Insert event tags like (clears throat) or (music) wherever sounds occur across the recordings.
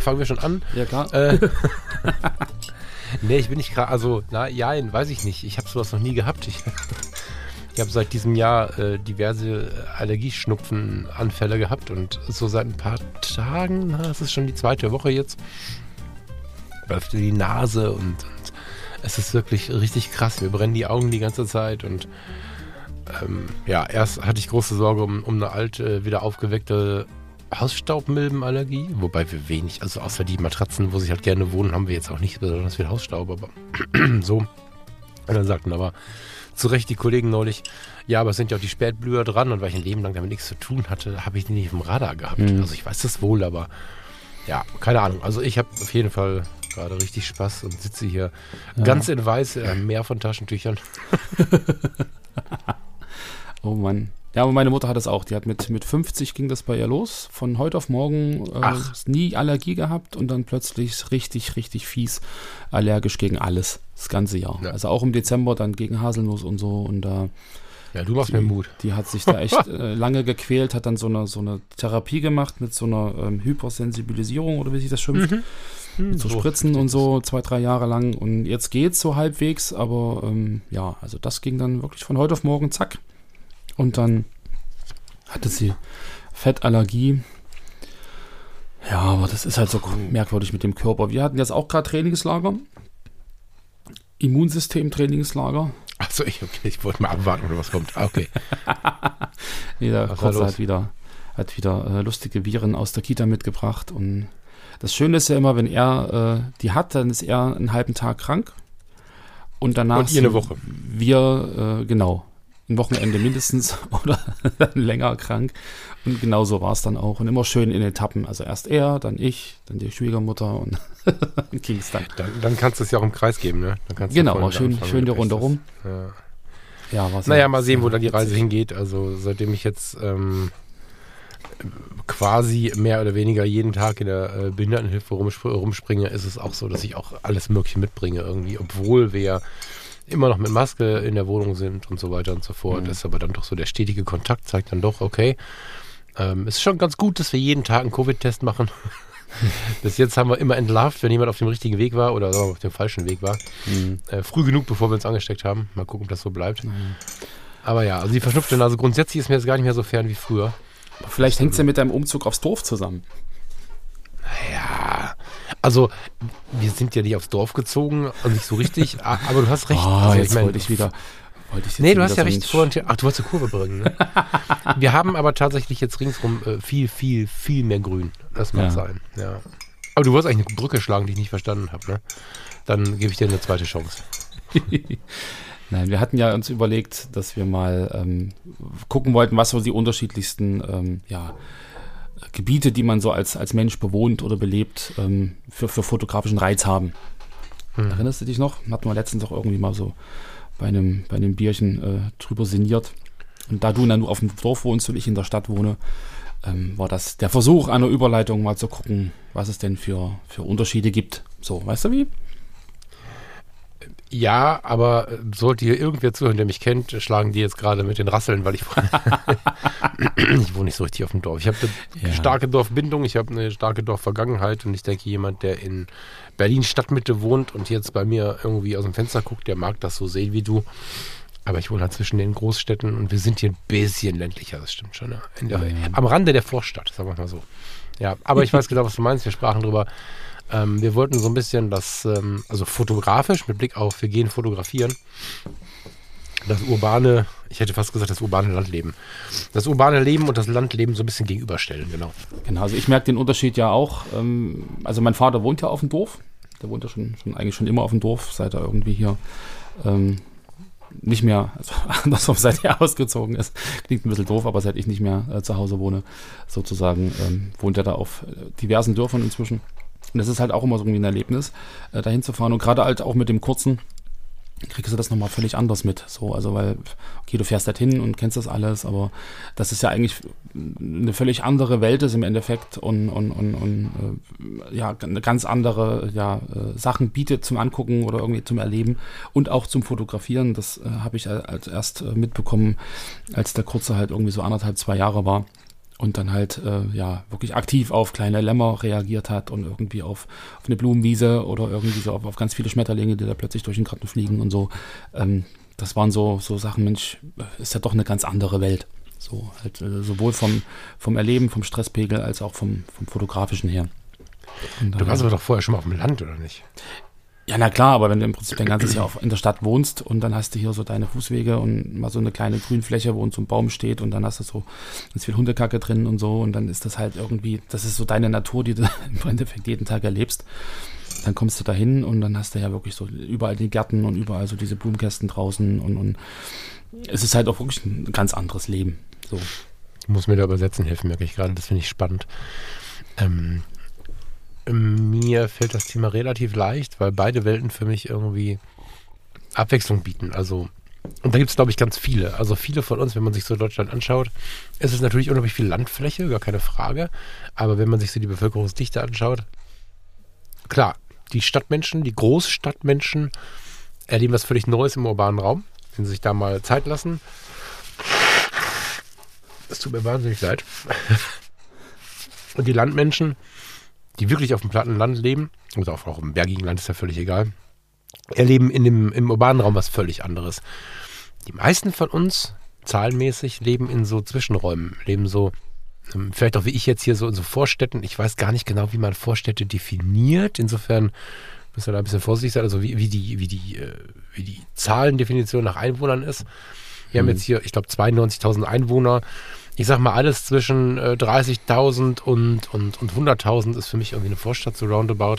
Fangen wir schon an? Ja, klar. Äh, (laughs) nee, ich bin nicht gerade, also, na, ja, weiß ich nicht. Ich habe sowas noch nie gehabt. Ich, (laughs) ich habe seit diesem Jahr äh, diverse Allergieschnupfenanfälle gehabt und so seit ein paar Tagen, na, das ist schon die zweite Woche jetzt, läuft die Nase und, und es ist wirklich richtig krass. Mir brennen die Augen die ganze Zeit und ähm, ja, erst hatte ich große Sorge um, um eine alte, wieder aufgeweckte Hausstaubmilbenallergie, wobei wir wenig, also außer die Matratzen, wo sie halt gerne wohnen, haben wir jetzt auch nicht besonders viel Hausstaub, aber (clears throat) so. Und dann sagten aber zu Recht die Kollegen neulich, ja, aber es sind ja auch die Spätblüher dran und weil ich ein Leben lang damit nichts zu tun hatte, habe ich die nicht im Radar gehabt. Mhm. Also ich weiß das wohl, aber ja, keine Ahnung. Also ich habe auf jeden Fall gerade richtig Spaß und sitze hier Ja. ganz in weiß, äh, Meer von Taschentüchern. (laughs) Oh Mann. Ja, aber meine Mutter hat das auch. Die hat mit, mit 50 ging das bei ihr los. Von heute auf morgen äh, nie Allergie gehabt und dann plötzlich richtig, richtig fies allergisch gegen alles. Das ganze Jahr. Ja. Also auch im Dezember dann gegen Haselnuss und so. Und da Ja, du machst mir Mut. Die hat sich da echt (laughs) äh, lange gequält, hat dann so eine, so eine Therapie gemacht mit so einer ähm, Hypersensibilisierung oder wie sich das schimpft. Mit so So Spritzen und so, zwei, drei Jahre lang. Und jetzt geht's so halbwegs, aber ähm, ja, also das ging dann wirklich von heute auf morgen, zack. Und dann hatte sie Fettallergie. Ja, aber das ist halt so merkwürdig mit dem Körper. Wir hatten jetzt auch gerade Trainingslager. Immunsystem-Trainingslager. Achso, ich, okay, ich wollte mal abwarten, was kommt. Ah, Okay. (laughs) Jeder Was Kurze hat wieder, hat wieder äh, lustige Viren aus der Kita mitgebracht. Und das Schöne ist ja immer, wenn er äh, die hat, dann ist er einen halben Tag krank. Und danach Und ihr eine Woche. Wir, äh, genau, ein Wochenende mindestens (laughs) oder länger krank. Und genau so war es dann auch. Und immer schön in Etappen. Also erst er, dann ich, dann die Schwiegermutter und (laughs) ging es dann. Dann, dann kannst du es ja auch im Kreis geben, ne? Dann kannst du Genau, schön, schön die Runde rum. Ja. Ja, Naja, ja mal sehen, wo dann die Reise hingeht. Also seitdem ich jetzt ähm, quasi mehr oder weniger jeden Tag in der äh, Behindertenhilfe rumsp rumspringe, ist es auch so, dass ich auch alles Mögliche mitbringe irgendwie, obwohl wir immer noch mit Maske in der Wohnung sind und so weiter und so fort. Mhm. Ist aber dann doch so der stetige Kontakt zeigt dann doch, okay, ähm, ist schon ganz gut, dass wir jeden Tag einen Covid-Test machen. (laughs) Bis jetzt haben wir immer entlarvt, wenn jemand auf dem richtigen Weg war oder auf dem falschen Weg war. Mhm. Äh, früh genug, bevor wir uns angesteckt haben. Mal gucken, ob das so bleibt. Mhm. Aber ja, also die verschnupfte Nase grundsätzlich ist mir jetzt gar nicht mehr so fern wie früher. Vielleicht hängt es ja mit deinem Umzug aufs Dorf zusammen. Ja, also wir sind ja nicht aufs Dorf gezogen und nicht so richtig, (laughs) aber du hast recht. Ah, also, jetzt wollte ich wieder. Wollte ich Nee, du hast ja so recht vor. und- Ach, du wolltest eine Kurve bringen. Ne? (laughs) wir haben aber tatsächlich jetzt ringsrum äh, viel, viel, viel mehr Grün. Das mag Ja. sein. Ja. Aber du wolltest eigentlich eine Brücke schlagen, die ich nicht verstanden habe. Ne? Dann gebe ich dir eine zweite Chance. (laughs) Nein, wir hatten ja uns überlegt, dass wir mal ähm, gucken wollten, was so die unterschiedlichsten ähm, ja, Gebiete, die man so als, als Mensch bewohnt oder belebt, ähm, für, für fotografischen Reiz haben. Hm. Erinnerst du dich noch? Hatten wir letztens auch irgendwie mal so bei einem, bei einem Bierchen äh, drüber sinniert. Und da du dann nur auf dem Dorf wohnst und ich in der Stadt wohne, ähm, war das der Versuch einer Überleitung, mal zu gucken, was es denn für, für Unterschiede gibt. So, weißt du wie? Ja, aber äh, sollte hier irgendwer zuhören, der mich kennt, schlagen die jetzt gerade mit den Rasseln, weil ich, (laughs) ich wohne nicht so richtig auf dem Dorf. Ich habe eine Ja. starke Dorfbindung, ich habe eine starke Dorfvergangenheit und ich denke, jemand, der in Berlin Stadtmitte wohnt und jetzt bei mir irgendwie aus dem Fenster guckt, der mag das so sehen wie du. Aber ich wohne halt zwischen den Großstädten und wir sind hier ein bisschen ländlicher, das stimmt schon. In der, ja. Am Rande der Vorstadt, sagen wir mal so. Ja, aber ich weiß genau, was du meinst. Wir sprachen drüber. Ähm, wir wollten so ein bisschen das, ähm, also fotografisch, mit Blick auf, wir gehen fotografieren, das urbane, ich hätte fast gesagt, das urbane Landleben. Das urbane Leben und das Landleben so ein bisschen gegenüberstellen, genau. Genau, also ich merke den Unterschied ja auch. Ähm, also mein Vater wohnt ja auf dem Dorf. Der wohnt ja schon, schon eigentlich schon immer auf dem Dorf, seit er irgendwie hier ähm, nicht mehr, also (laughs) andersrum, seit er ausgezogen ist. Klingt ein bisschen doof, aber seit ich nicht mehr äh, zu Hause wohne, sozusagen, ähm, wohnt er da auf äh, diversen Dörfern inzwischen. Und das ist halt auch immer so irgendwie ein Erlebnis, äh, dahin zu fahren. Und gerade halt auch mit dem kurzen, kriegst du das nochmal völlig anders mit. So, also weil, okay, du fährst dorthin und kennst das alles, aber das ist ja eigentlich eine völlig andere Welt ist im Endeffekt und, und, und, und äh, ja, eine ganz andere ja, äh, Sachen bietet zum Angucken oder irgendwie zum Erleben und auch zum Fotografieren. Das äh, habe ich als erst äh, mitbekommen, als der Kurze halt irgendwie so anderthalb, zwei Jahre war und dann halt äh, ja wirklich aktiv auf kleine Lämmer reagiert hat und irgendwie auf, auf eine Blumenwiese oder irgendwie so auf, auf ganz viele Schmetterlinge, die da plötzlich durch den Garten fliegen und so. Ähm, das waren so, so Sachen, Mensch, ist ja doch eine ganz andere Welt. So, halt, äh, sowohl vom, vom Erleben, vom Stresspegel, als auch vom, vom Fotografischen her. du warst aber doch vorher schon mal auf dem Land, oder nicht? Ja, na klar, aber wenn du im Prinzip dein ganzes Jahr in der Stadt wohnst und dann hast du hier so deine Fußwege und mal so eine kleine Grünfläche, wo uns so ein Baum steht und dann hast du so ganz viel Hundekacke drin und so und dann ist das halt irgendwie, das ist so deine Natur, die du (laughs) im Endeffekt jeden Tag erlebst. Dann kommst du da hin und dann hast du ja wirklich so überall die Gärten und überall so diese Blumenkästen draußen und, und es ist halt auch wirklich ein ganz anderes Leben. So. Muss mir da übersetzen helfen, merke ich gerade, das finde ich spannend. Ähm, mir fällt das Thema relativ leicht, weil beide Welten für mich irgendwie Abwechslung bieten. Also, und da gibt es, glaube ich, ganz viele. Also viele von uns, wenn man sich so Deutschland anschaut, ist es natürlich unglaublich viel Landfläche, gar keine Frage. Aber wenn man sich so die Bevölkerungsdichte anschaut, klar, die Stadtmenschen, die Großstadtmenschen erleben was völlig Neues im urbanen Raum, wenn sie sich da mal Zeit lassen. Es tut mir wahnsinnig leid. (laughs) Und die Landmenschen, die wirklich auf dem platten Land leben, oder auch, auch im bergigen Land ist ja völlig egal, erleben in dem, im urbanen Raum was völlig anderes. Die meisten von uns, zahlenmäßig, leben in so Zwischenräumen, leben so, ähm, vielleicht auch wie ich jetzt hier so in so Vorstädten. Ich weiß gar nicht genau, wie man Vorstädte definiert. Insofern müssen wir da ein bisschen vorsichtig sein, also wie, wie, die, wie, die, äh, wie die Zahlendefinition nach Einwohnern ist. Wir mhm. haben jetzt hier, ich glaube, 92.000 Einwohner ich sag mal, alles zwischen äh, 30.000 und, und, und 100.000 ist für mich irgendwie eine Vorstadt, so roundabout.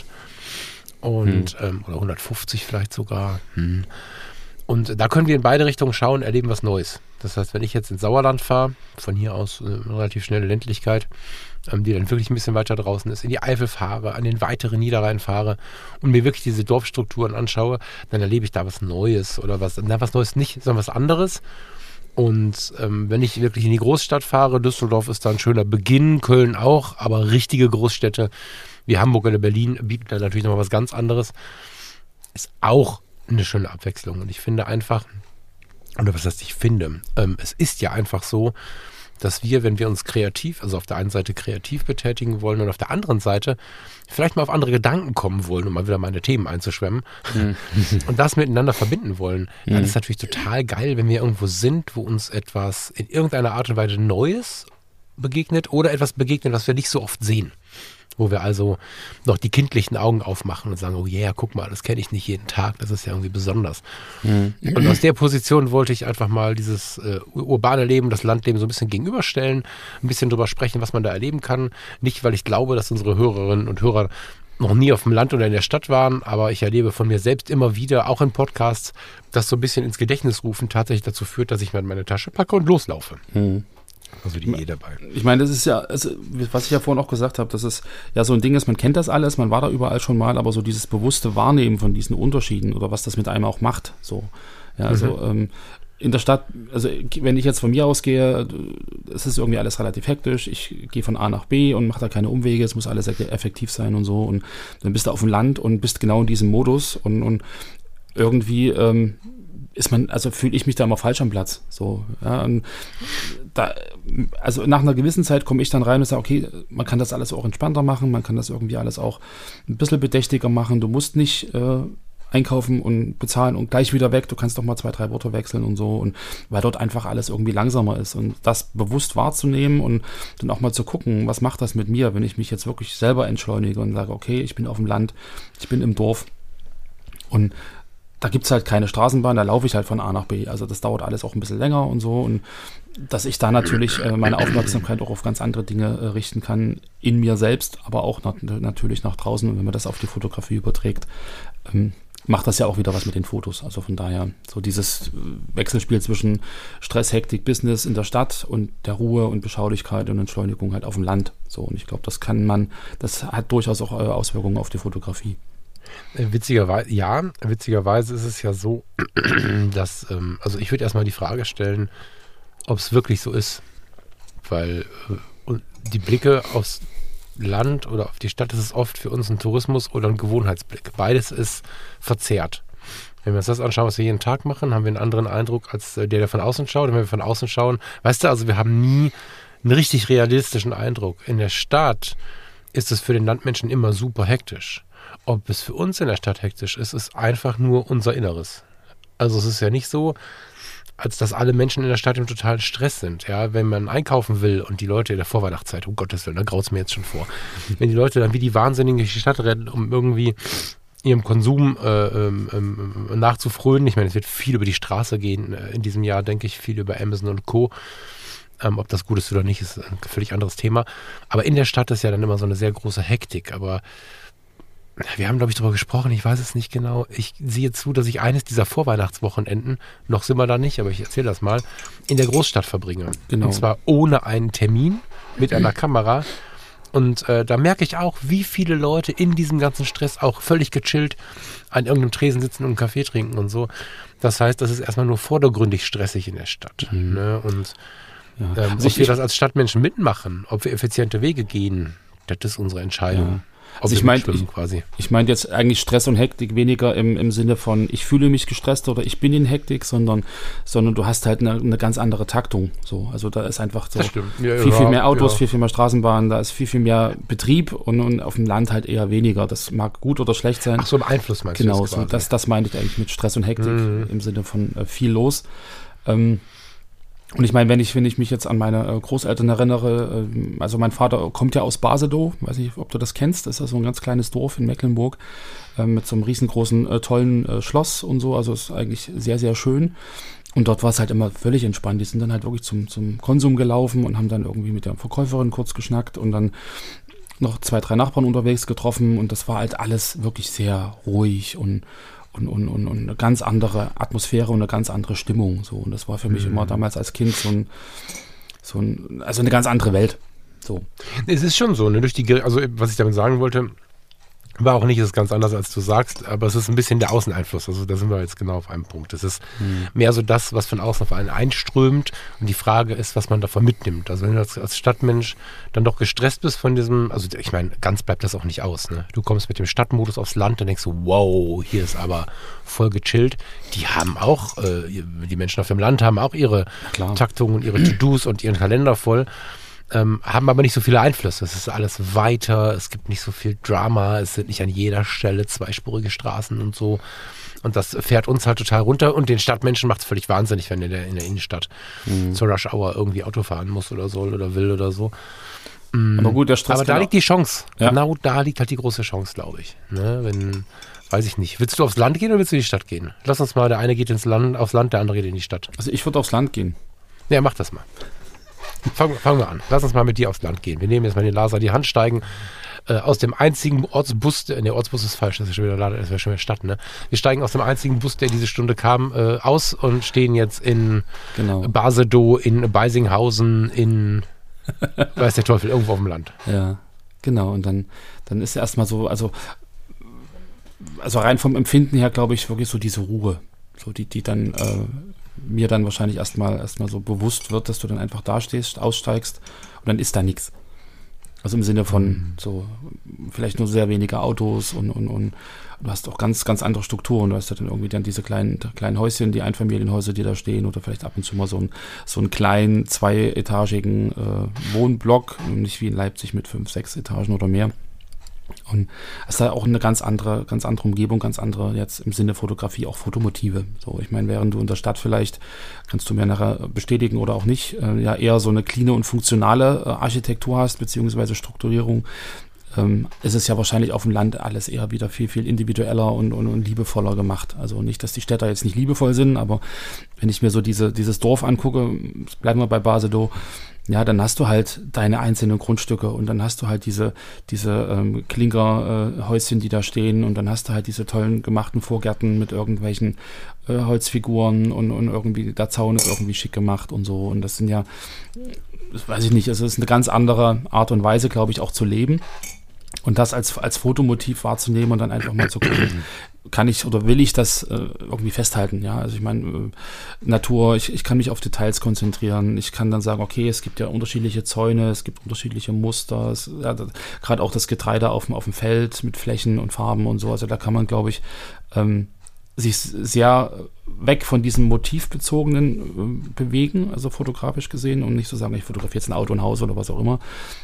Und, hm. ähm, oder 150 vielleicht sogar. Hm. Und da können wir in beide Richtungen schauen, erleben was Neues. Das heißt, wenn ich jetzt ins Sauerland fahre, von hier aus äh, relativ schnelle Ländlichkeit, ähm, die dann wirklich ein bisschen weiter draußen ist, in die Eifel fahre, an den weiteren Niederrhein fahre und mir wirklich diese Dorfstrukturen anschaue, dann erlebe ich da was Neues oder was, na, was Neues nicht, sondern was anderes. Und ähm, wenn ich wirklich in die Großstadt fahre, Düsseldorf ist da ein schöner Beginn, Köln auch, aber richtige Großstädte wie Hamburg oder Berlin bieten da natürlich nochmal was ganz anderes. Ist auch eine schöne Abwechslung. Und ich finde einfach, oder was heißt ich finde, ähm, es ist ja einfach so, dass wir, wenn wir uns kreativ, also auf der einen Seite kreativ betätigen wollen und auf der anderen Seite vielleicht mal auf andere Gedanken kommen wollen, um mal wieder meine Themen einzuschwemmen mhm. und das miteinander verbinden wollen, dann mhm. ist natürlich total geil, wenn wir irgendwo sind, wo uns etwas in irgendeiner Art und Weise Neues begegnet oder etwas begegnet, was wir nicht so oft sehen wo wir also noch die kindlichen Augen aufmachen und sagen, oh yeah, guck mal, das kenne ich nicht jeden Tag, das ist ja irgendwie besonders. Mhm. Und aus der Position wollte ich einfach mal dieses äh, urbane Leben, das Landleben so ein bisschen gegenüberstellen, ein bisschen drüber sprechen, was man da erleben kann. Nicht, weil ich glaube, dass unsere Hörerinnen und Hörer noch nie auf dem Land oder in der Stadt waren, aber ich erlebe von mir selbst immer wieder, auch in Podcasts, dass so ein bisschen ins Gedächtnis rufen tatsächlich dazu führt, dass ich in meine Tasche packe und loslaufe. Mhm. Also die Idee dabei. Ich meine, das ist ja, also, was ich ja vorhin auch gesagt habe, dass es ja so ein Ding ist, man kennt das alles, man war da überall schon mal, aber so dieses bewusste Wahrnehmen von diesen Unterschieden oder was das mit einem auch macht, so. Ja, also mhm. ähm, in der Stadt, also wenn ich jetzt von mir ausgehe, es ist irgendwie alles relativ hektisch. Ich gehe von A nach B und mache da keine Umwege. Es muss alles effektiv sein und so. Und dann bist du auf dem Land und bist genau in diesem Modus und, und irgendwie ähm, ist man, also fühle ich mich da immer falsch am Platz. So, ja, da, also nach einer gewissen Zeit komme ich dann rein und sage, okay, man kann das alles auch entspannter machen, man kann das irgendwie alles auch ein bisschen bedächtiger machen. Du musst nicht äh, einkaufen und bezahlen und gleich wieder weg. Du kannst doch mal zwei, drei Worte wechseln und so. Und weil dort einfach alles irgendwie langsamer ist. Und das bewusst wahrzunehmen und dann auch mal zu gucken, was macht das mit mir, wenn ich mich jetzt wirklich selber entschleunige und sage, okay, ich bin auf dem Land, ich bin im Dorf. Und da gibt es halt keine Straßenbahn, da laufe ich halt von A nach B. Also das dauert alles auch ein bisschen länger und so. Und dass ich da natürlich äh, meine Aufmerksamkeit auch auf ganz andere Dinge äh, richten kann, in mir selbst, aber auch nat natürlich nach draußen. Und wenn man das auf die Fotografie überträgt, ähm, macht das ja auch wieder was mit den Fotos. Also von daher, so dieses Wechselspiel zwischen Stress, Hektik, Business in der Stadt und der Ruhe und Beschaulichkeit und Entschleunigung halt auf dem Land. So, und ich glaube, das kann man, das hat durchaus auch äh, Auswirkungen auf die Fotografie. Witzigerweise, ja, witzigerweise ist es ja so, (clears throat) dass, ähm, also ich würde erstmal die Frage stellen, ob es wirklich so ist. Weil äh, die Blicke aufs Land oder auf die Stadt, das ist oft für uns ein Tourismus oder ein Gewohnheitsblick. Beides ist verzerrt. Wenn wir uns das anschauen, was wir jeden Tag machen, haben wir einen anderen Eindruck als der, der von außen schaut. Und wenn wir von außen schauen, weißt du, also wir haben nie einen richtig realistischen Eindruck. In der Stadt ist es für den Landmenschen immer super hektisch. Ob es für uns in der Stadt hektisch ist, ist einfach nur unser Inneres. Also es ist ja nicht so, als dass alle Menschen in der Stadt im totalen Stress sind. Ja, wenn man einkaufen will und die Leute in der Vorweihnachtszeit, um Gottes Willen, da graut es mir jetzt schon vor. Wenn die Leute dann wie die Wahnsinnigen durch die Stadt rennen, um irgendwie ihrem Konsum äh, ähm, ähm, nachzufrönen. Ich meine, es wird viel über die Straße gehen äh, in diesem Jahr, denke ich, viel über Amazon und Co. Ähm, ob das gut ist oder nicht, ist ein völlig anderes Thema. Aber in der Stadt ist ja dann immer so eine sehr große Hektik. Aber wir haben, glaube ich, darüber gesprochen, ich weiß es nicht genau. Ich sehe zu, dass ich eines dieser Vorweihnachtswochenenden, noch sind wir da nicht, aber ich erzähle das mal, in der Großstadt verbringe. Genau. Und zwar ohne einen Termin, mit einer (clears throat) Kamera. Und äh, da merke ich auch, wie viele Leute in diesem ganzen Stress auch völlig gechillt an irgendeinem Tresen sitzen und einen Kaffee trinken und so. Das heißt, das ist erstmal nur vordergründig stressig in der Stadt. Mhm. Ne? Und ja. ähm, also ob wir das als Stadtmenschen mitmachen, ob wir effiziente Wege gehen, das ist unsere Entscheidung. Ja. Also ich meine ich, quasi. Ich meine jetzt eigentlich Stress und Hektik weniger im, im Sinne von ich fühle mich gestresst oder ich bin in Hektik, sondern, sondern du hast halt eine, eine ganz andere Taktung. So, also da ist einfach so ja, viel, viel mehr Autos, ja. viel, viel mehr Straßenbahnen, da ist viel, viel mehr Betrieb und, und auf dem Land halt eher weniger. Das mag gut oder schlecht sein. Ach so, im Einfluss meinst genau, du das? Genau, so, das, das meine ich eigentlich mit Stress und Hektik mhm. im Sinne von äh, viel los. Ähm, und ich meine, wenn ich, wenn ich mich jetzt an meine äh, Großeltern erinnere, äh, also mein Vater kommt ja aus Basedow, weiß nicht, ob du das kennst, das ist ja so ein ganz kleines Dorf in Mecklenburg äh, mit so einem riesengroßen, tollen Schloss und so, also ist eigentlich sehr, sehr schön. Und dort war es halt immer völlig entspannt. Die sind dann halt wirklich zum, zum Konsum gelaufen und haben dann irgendwie mit der Verkäuferin kurz geschnackt und dann noch zwei, drei Nachbarn unterwegs getroffen und das war halt alles wirklich sehr ruhig und, und, und, und, und, eine ganz andere Atmosphäre und eine ganz andere Stimmung. So. Und das war für mich mhm. immer damals als Kind so ein, so ein, also eine ganz andere Welt. So. Es ist schon so, ne? Durch die, also was ich damit sagen wollte, war auch nicht, ist ganz anders, als du sagst, aber es ist ein bisschen der Außeneinfluss. Also da sind wir jetzt genau auf einem Punkt. Es ist hm. mehr so das, was von außen auf einen einströmt und die Frage ist, was man davon mitnimmt. Also wenn du als, als Stadtmensch dann doch gestresst bist von diesem, also ich meine, ganz bleibt das auch nicht aus. Ne? Du kommst mit dem Stadtmodus aufs Land und denkst so, wow, hier ist aber voll gechillt. Die haben auch, äh, die Menschen auf dem Land haben auch ihre Klar. Taktungen und ihre To-Dos und ihren Kalender voll ähm, haben aber nicht so viele Einflüsse. Es ist alles weiter, es gibt nicht so viel Drama, es sind nicht an jeder Stelle zweispurige Straßen und so. Und das fährt uns halt total runter und den Stadtmenschen macht es völlig wahnsinnig, wenn er in der, in der Innenstadt mhm. zur Rush Hour irgendwie Auto fahren muss oder soll oder will oder so. Mhm. Aber gut, der Stress. Aber da liegt die Chance. Ja. Genau da liegt halt die große Chance, glaube ich. Ne? Wenn, weiß ich nicht. Willst du aufs Land gehen oder willst du in die Stadt gehen? Lass uns mal, der eine geht ins Land, aufs Land, der andere geht in die Stadt. Also ich würde aufs Land gehen. Ja, mach das mal. Fangen, fangen wir an. Lass uns mal mit dir aufs Land gehen. Wir nehmen jetzt mal den Laser die Hand, steigen äh, aus dem einzigen Ortsbus, der Ortsbus ist falsch, das ist schon wieder, das ist schon wieder Stadt, ne? Wir steigen aus dem einzigen Bus, der diese Stunde kam, äh, aus und stehen jetzt in genau. Basedow, in Beisinghausen, in (laughs) weiß der Teufel, irgendwo auf dem Land. Ja, genau. Und dann, dann ist erstmal so, also, also rein vom Empfinden her, glaube ich, wirklich so diese Ruhe. So die, die dann äh, mir dann wahrscheinlich erstmal erstmal so bewusst wird, dass du dann einfach da stehst, aussteigst und dann ist da nichts. Also im Sinne von mhm. so vielleicht nur sehr wenige Autos und, und, und du hast auch ganz, ganz andere Strukturen. Du hast ja dann irgendwie dann diese kleinen, kleinen Häuschen, die Einfamilienhäuser, die da stehen oder vielleicht ab und zu mal so, ein, so einen kleinen, zweietagigen äh, Wohnblock, nicht wie in Leipzig mit fünf, sechs Etagen oder mehr. Und es ist da auch eine ganz andere, ganz andere Umgebung, ganz andere jetzt im Sinne Fotografie auch Fotomotive. So, ich meine, während du in der Stadt vielleicht, kannst du mir nachher bestätigen oder auch nicht, äh, ja eher so eine cleane und funktionale äh, Architektur hast, beziehungsweise Strukturierung, ähm, ist es ja wahrscheinlich auf dem Land alles eher wieder viel, viel individueller und, und, und liebevoller gemacht. Also nicht, dass die Städter jetzt nicht liebevoll sind, aber wenn ich mir so diese, dieses Dorf angucke, bleiben wir bei Basedow, ja, dann hast du halt deine einzelnen Grundstücke und dann hast du halt diese, diese ähm, Klinkerhäuschen, äh, die da stehen und dann hast du halt diese tollen gemachten Vorgärten mit irgendwelchen äh, Holzfiguren und, und irgendwie der Zaun ist irgendwie schick gemacht und so. Und das sind ja, das weiß ich nicht, es ist eine ganz andere Art und Weise, glaube ich, auch zu leben. Und das als, als Fotomotiv wahrzunehmen und dann einfach mal zu gucken, kann ich oder will ich das äh, irgendwie festhalten, ja. Also ich meine, äh, Natur, ich, ich kann mich auf Details konzentrieren. Ich kann dann sagen, okay, es gibt ja unterschiedliche Zäune, es gibt unterschiedliche Muster, ja, gerade auch das Getreide auf, auf dem Feld mit Flächen und Farben und so. Also da kann man, glaube ich, ähm, sich sehr weg von diesem motivbezogenen äh, bewegen, also fotografisch gesehen, und nicht zu so sagen, ich fotografiere jetzt ein Auto, ein Haus oder was auch immer,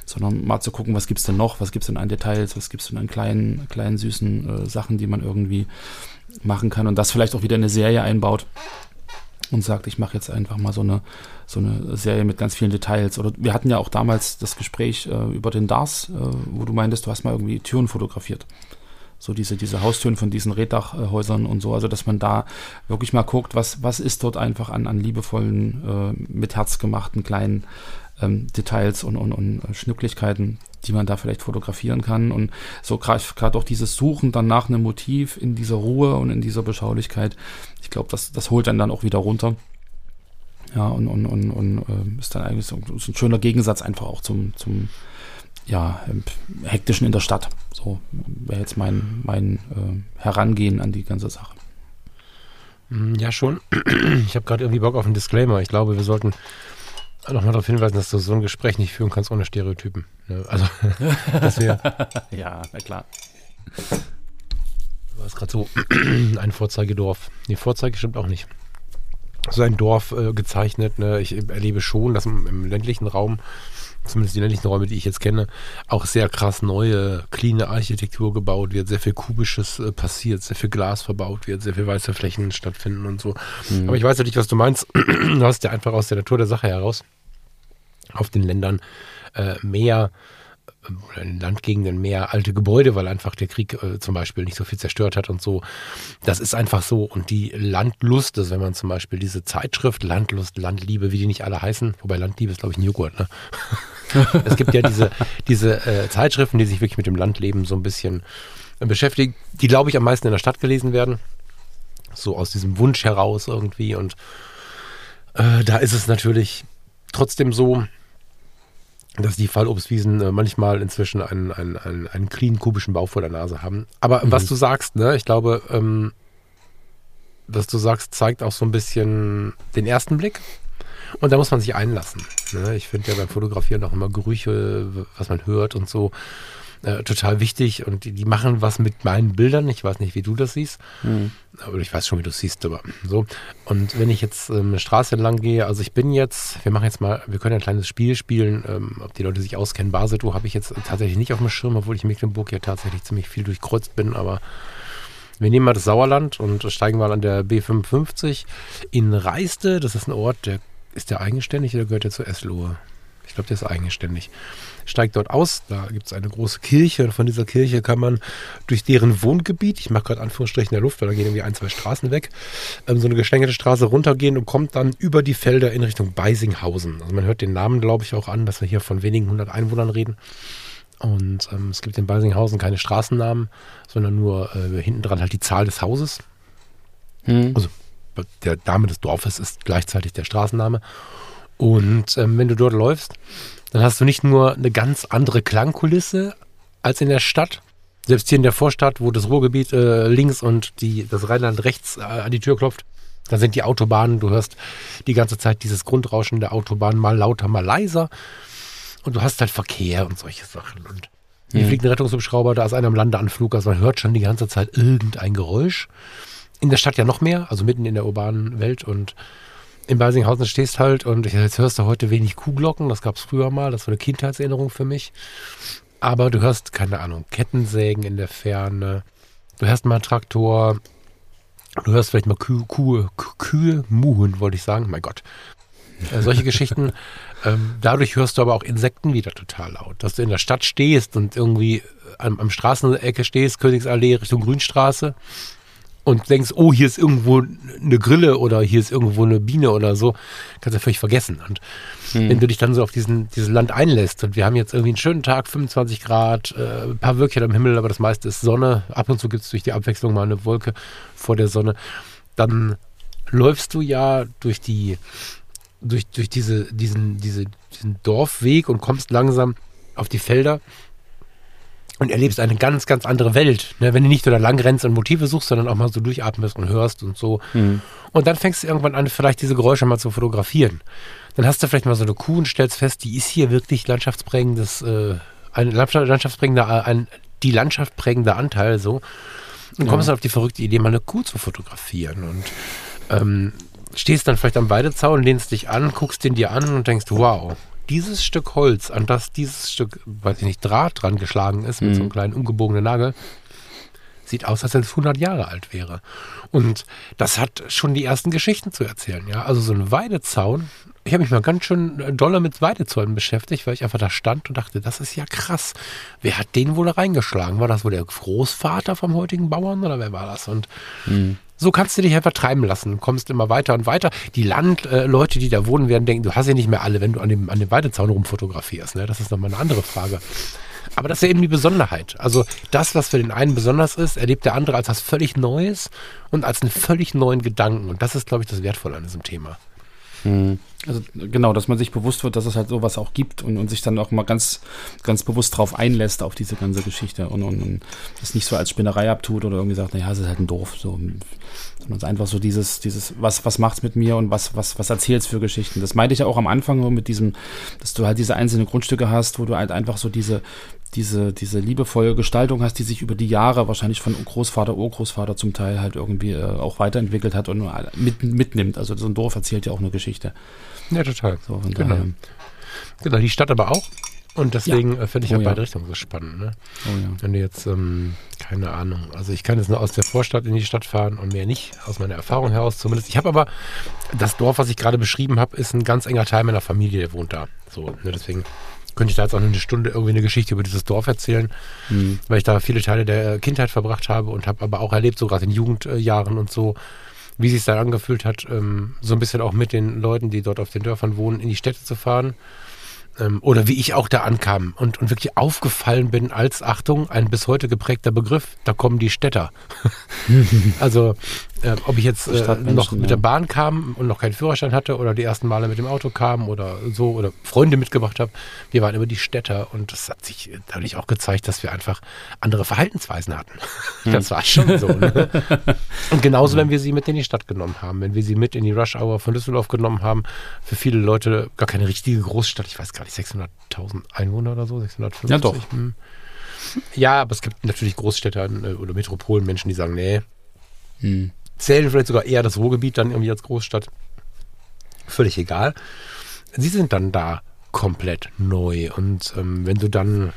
sondern mal zu gucken, was gibt's denn noch, was gibt's denn an Details, was gibt's denn an kleinen, kleinen süßen äh, Sachen, die man irgendwie machen kann und das vielleicht auch wieder in eine Serie einbaut und sagt, ich mache jetzt einfach mal so eine, so eine Serie mit ganz vielen Details. Oder wir hatten ja auch damals das Gespräch äh, über den DARS, äh, wo du meintest, du hast mal irgendwie Türen fotografiert so diese, diese Haustüren von diesen Reddachhäusern und so, also dass man da wirklich mal guckt, was, was ist dort einfach an, an liebevollen, äh, mit Herz gemachten kleinen ähm, Details und, und, und Schnucklichkeiten, die man da vielleicht fotografieren kann. Und so gerade auch dieses Suchen dann nach einem Motiv in dieser Ruhe und in dieser Beschaulichkeit, ich glaube, das, das holt dann dann auch wieder runter. Ja, und, und, und, und äh, ist dann eigentlich so, so ein schöner Gegensatz einfach auch zum, zum ja, hektischen in der Stadt. So wäre jetzt mein, mein äh, Herangehen an die ganze Sache. Mm, ja, schon. (clears throat) Ich habe gerade irgendwie Bock auf einen Disclaimer. Ich glaube, wir sollten nochmal darauf hinweisen, dass du so ein Gespräch nicht führen kannst ohne Stereotypen. Ne? Also, (laughs) dass wir. ja, na klar. War es gerade so (clears throat) ein Vorzeigedorf. Nee, Vorzeige stimmt auch nicht. So ein Dorf äh, gezeichnet. Ne? Ich erlebe schon, dass im, im ländlichen Raum zumindest die ländlichen Räume, die ich jetzt kenne, auch sehr krass neue, cleane Architektur gebaut wird, sehr viel Kubisches äh, passiert, sehr viel Glas verbaut wird, sehr viel weiße Flächen stattfinden und so. Mhm. Aber ich weiß nicht, was du meinst. (clears throat) du hast ja einfach aus der Natur der Sache heraus auf den Ländern äh, mehr oder in Landgegenden mehr alte Gebäude, weil einfach der Krieg äh, zum Beispiel nicht so viel zerstört hat und so. Das ist einfach so. Und die Landlust, also wenn man zum Beispiel diese Zeitschrift Landlust, Landliebe, wie die nicht alle heißen, wobei Landliebe ist, glaube ich, ein Joghurt, ne? (laughs) es gibt ja diese, diese äh, Zeitschriften, die sich wirklich mit dem Landleben so ein bisschen äh, beschäftigen, die, glaube ich, am meisten in der Stadt gelesen werden. So aus diesem Wunsch heraus irgendwie. Und äh, da ist es natürlich trotzdem so, dass die Fallobstwiesen äh, manchmal inzwischen einen, einen, einen, einen clean kubischen Bau vor der Nase haben. Aber mhm. was du sagst, ne, ich glaube, ähm, was du sagst, zeigt auch so ein bisschen den ersten Blick. Und da muss man sich einlassen. Ne? Ich finde ja beim Fotografieren auch immer Gerüche, was man hört und so äh, total wichtig und die, die, machen was mit meinen Bildern. Ich weiß nicht, wie du das siehst, mhm. aber ich weiß schon, wie du es siehst, aber so. Und wenn ich jetzt ähm, eine Straße entlang gehe, also ich bin jetzt, wir machen jetzt mal, wir können ein kleines Spiel spielen, ähm, ob die Leute sich auskennen. Baseto habe ich jetzt tatsächlich nicht auf dem Schirm, obwohl ich in Mecklenburg ja tatsächlich ziemlich viel durchkreuzt bin, aber wir nehmen mal das Sauerland und steigen mal an der B55 in Reiste. Das ist ein Ort, der ist der eigenständig oder gehört der zu Eslohe? Ich glaube, der ist eigenständig steigt dort aus. Da gibt es eine große Kirche und von dieser Kirche kann man durch deren Wohngebiet, ich mache gerade Anführungsstrichen in der Luft, weil da gehen irgendwie ein, zwei Straßen weg, ähm, so eine geschlängelte Straße runtergehen und kommt dann über die Felder in Richtung Beisinghausen. Also man hört den Namen, glaube ich, auch an, dass wir hier von wenigen hundert Einwohnern reden. Und ähm, es gibt in Beisinghausen keine Straßennamen, sondern nur äh, hinten dran halt die Zahl des Hauses. Hm. Also der Name des Dorfes ist gleichzeitig der Straßenname. Und ähm, wenn du dort läufst, dann hast du nicht nur eine ganz andere Klangkulisse als in der Stadt. Selbst hier in der Vorstadt, wo das Ruhrgebiet äh, links und die, das Rheinland rechts äh, an die Tür klopft, da sind die Autobahnen, du hörst die ganze Zeit dieses Grundrauschen der Autobahn mal lauter, mal leiser. Und du hast halt Verkehr und solche Sachen. Und hier mhm. fliegt ein Rettungshubschrauber, da ist einer im Landeanflug, also man hört schon die ganze Zeit irgendein Geräusch. In der Stadt ja noch mehr, also mitten in der urbanen Welt und in Beisinghausen stehst halt und jetzt hörst du heute wenig Kuhglocken, das gab es früher mal, das war eine Kindheitserinnerung für mich. Aber du hörst, keine Ahnung, Kettensägen in der Ferne, du hörst mal einen Traktor, du hörst vielleicht mal Kühe, Kühe, Kühe Muhen, wollte ich sagen, mein Gott. Äh, solche Geschichten. (laughs) Ähm, dadurch hörst du aber auch Insekten wieder total laut. Dass du in der Stadt stehst und irgendwie am, am Straßenecke stehst, Königsallee Richtung Grünstraße und denkst, oh, hier ist irgendwo eine Grille oder hier ist irgendwo eine Biene oder so, kannst du völlig vergessen. Und hm. wenn du dich dann so auf diesen, dieses Land einlässt und wir haben jetzt irgendwie einen schönen Tag, 25 Grad, äh, ein paar Wölkchen am Himmel, aber das meiste ist Sonne, ab und zu gibt es durch die Abwechslung mal eine Wolke vor der Sonne, dann läufst du ja durch die, durch, durch diese, diesen, diese, diesen Dorfweg und kommst langsam auf die Felder und erlebst eine ganz, ganz andere Welt. Ne? Wenn du nicht nur da lang rennst und Motive suchst, sondern auch mal so durchatmest und hörst und so. Mhm. Und dann fängst du irgendwann an, vielleicht diese Geräusche mal zu fotografieren. Dann hast du vielleicht mal so eine Kuh und stellst fest, die ist hier wirklich landschaftsprägendes, äh, ein landschaftsprägender, ein, die Landschaft prägender Anteil so. Und kommst ja. dann auf die verrückte Idee, mal eine Kuh zu fotografieren. Und ähm, stehst dann vielleicht am Weidezaun, lehnst dich an, guckst den dir an und denkst, wow, dieses Stück Holz, an das dieses Stück, weiß ich nicht, Draht dran geschlagen ist, mit mhm. so einem mhm. kleinen umgebogenen Nagel, sieht aus, als wenn es 100 Jahre alt wäre. Und das hat schon die ersten Geschichten zu erzählen, ja. Also so ein Weidezaun. Ich habe mich mal ganz schön doller mit Weidezäunen beschäftigt, weil ich einfach da stand und dachte, das ist ja krass. Wer hat den wohl da reingeschlagen? War das wohl der Großvater vom heutigen Bauern oder wer war das? Und mhm. So kannst du dich einfach treiben lassen. Kommst immer weiter und weiter. Die Landleute, die da wohnen, werden denken, du hast ja nicht mehr alle, wenn du an dem, an dem Weidezaun rumfotografierst. Ne? Das ist nochmal eine andere Frage. Aber das ist ja eben die Besonderheit. Also das, was für den einen besonders ist, erlebt der andere als was völlig Neues und als einen völlig neuen Gedanken. Und das ist, glaube ich, das Wertvolle an diesem Thema. Mhm. Also genau, dass man sich bewusst wird, dass es halt sowas auch gibt und, und sich dann auch mal ganz, ganz bewusst drauf einlässt auf diese ganze Geschichte und, und, und das nicht so als Spinnerei abtut oder irgendwie sagt, naja, es ist halt ein Dorf. So, sondern es einfach so dieses, dieses, was, was macht's mit mir und was, was, was erzählt's für Geschichten. Das meinte ich ja auch am Anfang mit diesem, dass du halt diese einzelnen Grundstücke hast, wo du halt einfach so diese, diese, diese liebevolle Gestaltung hast, die sich über die Jahre wahrscheinlich von Großvater, Urgroßvater zum Teil halt irgendwie äh, auch weiterentwickelt hat und mit, mitnimmt. Also so ein Dorf erzählt ja auch eine Geschichte. Ja, total. So, genau. genau, die Stadt aber auch. Und deswegen ja. Äh, finde ich oh, ja beide Richtungen so spannend. Ne? Oh, ja. Wenn du jetzt, ähm, keine Ahnung, also ich kann jetzt nur aus der Vorstadt in die Stadt fahren und mehr nicht, aus meiner Erfahrung heraus zumindest. Ich habe aber, das Dorf, was ich gerade beschrieben habe, ist ein ganz enger Teil meiner Familie, der wohnt da. So, ne, deswegen könnte ich da jetzt auch eine Stunde irgendwie eine Geschichte über dieses Dorf erzählen, mhm. weil ich da viele Teile der Kindheit verbracht habe und habe aber auch erlebt, so gerade in Jugendjahren und so, wie sich dann angefühlt hat, ähm, so ein bisschen auch mit den Leuten, die dort auf den Dörfern wohnen, in die Städte zu fahren ähm, oder wie ich auch da ankam und, und wirklich aufgefallen bin als, Achtung, ein bis heute geprägter Begriff, da kommen die Städter. (laughs) also äh, ob ich jetzt äh, noch mit der Bahn kam und noch keinen Führerschein hatte oder die ersten Male mit dem Auto kam oder so oder Freunde mitgebracht habe, wir waren immer die Städter und das hat sich dadurch auch gezeigt, dass wir einfach andere Verhaltensweisen hatten. Hm. Das war schon so. Ne? (laughs) Und genauso, wenn wir sie mit in die Stadt genommen haben, wenn wir sie mit in die Rush Hour von Düsseldorf genommen haben, für viele Leute gar keine richtige Großstadt, ich weiß gar nicht, 600.000 Einwohner oder so, 650. Ja, doch. Hm. Ja, aber es gibt natürlich Großstädte äh, oder Metropolen, Menschen, die sagen, nee, hm zählen vielleicht sogar eher das Ruhrgebiet dann irgendwie als Großstadt. Völlig egal. Sie sind dann da komplett neu. Und ähm, wenn du dann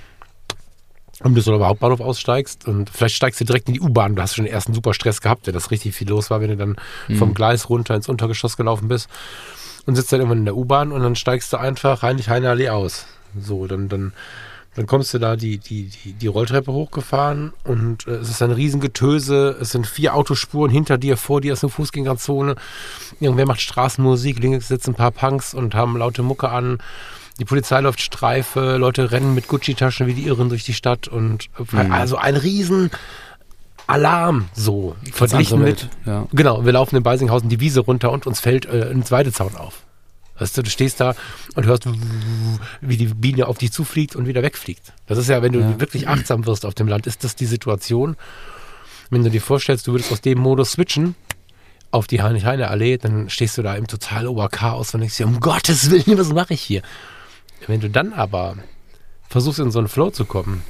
am Düsseldorfer Hauptbahnhof aussteigst und vielleicht steigst du direkt in die U-Bahn, du hast schon den ersten super Stress gehabt, der das richtig viel los war, wenn du dann mhm. vom Gleis runter ins Untergeschoss gelaufen bist und sitzt dann irgendwann in der U-Bahn und dann steigst du einfach Heinrich-Heine-Allee aus. So, dann, dann dann kommst du da die, die, die, die Rolltreppe hochgefahren und äh, es ist ein Riesengetöse. Es sind vier Autospuren hinter dir, vor dir ist eine Fußgängerzone. Irgendwer macht Straßenmusik, links sitzen ein paar Punks und haben laute Mucke an. Die Polizei läuft Streife, Leute rennen mit Gucci-Taschen wie die Irren durch die Stadt und äh, mhm. also ein riesen Alarm so verglichen mit. Ja. Genau, wir laufen in Beisinghausen die Wiese runter und uns fällt äh, ein Weidezaun auf. Weißt du, du stehst da und hörst, wie die Biene auf dich zufliegt und wieder wegfliegt. Das ist ja, wenn du ja. wirklich achtsam wirst auf dem Land, ist das die Situation. Wenn du dir vorstellst, du würdest aus dem Modus switchen auf die Heinrich-Heine-Allee, dann stehst du da im total Oberchaos und denkst dir, um Gottes Willen, was mache ich hier? Wenn du dann aber versuchst, in so einen Flow zu kommen,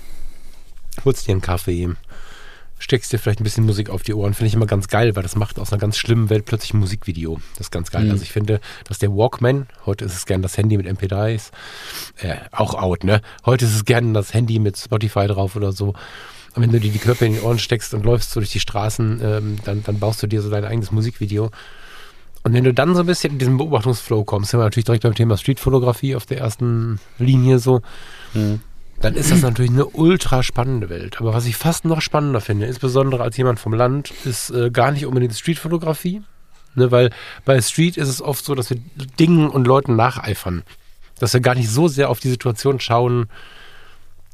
holst dir einen Kaffee, steckst dir vielleicht ein bisschen Musik auf die Ohren. Finde ich immer ganz geil, weil das macht aus einer ganz schlimmen Welt plötzlich ein Musikvideo. Das ist ganz geil. Mhm. Also ich finde, dass der Walkman, heute ist es gern das Handy mit MP3s, äh, auch out, ne? Heute ist es gern das Handy mit Spotify drauf oder so. Und wenn du dir die Körper in die Ohren steckst und läufst so durch die Straßen, ähm, dann, dann baust du dir so dein eigenes Musikvideo. Und wenn du dann so ein bisschen in diesen Beobachtungsflow kommst, sind wir natürlich direkt beim Thema Streetfotografie auf der ersten Linie so. Mhm dann ist das natürlich eine ultra spannende Welt. Aber was ich fast noch spannender finde, insbesondere als jemand vom Land, ist äh, gar nicht unbedingt Streetfotografie. Ne, weil bei Street ist es oft so, dass wir Dingen und Leuten nacheifern. Dass wir gar nicht so sehr auf die Situation schauen,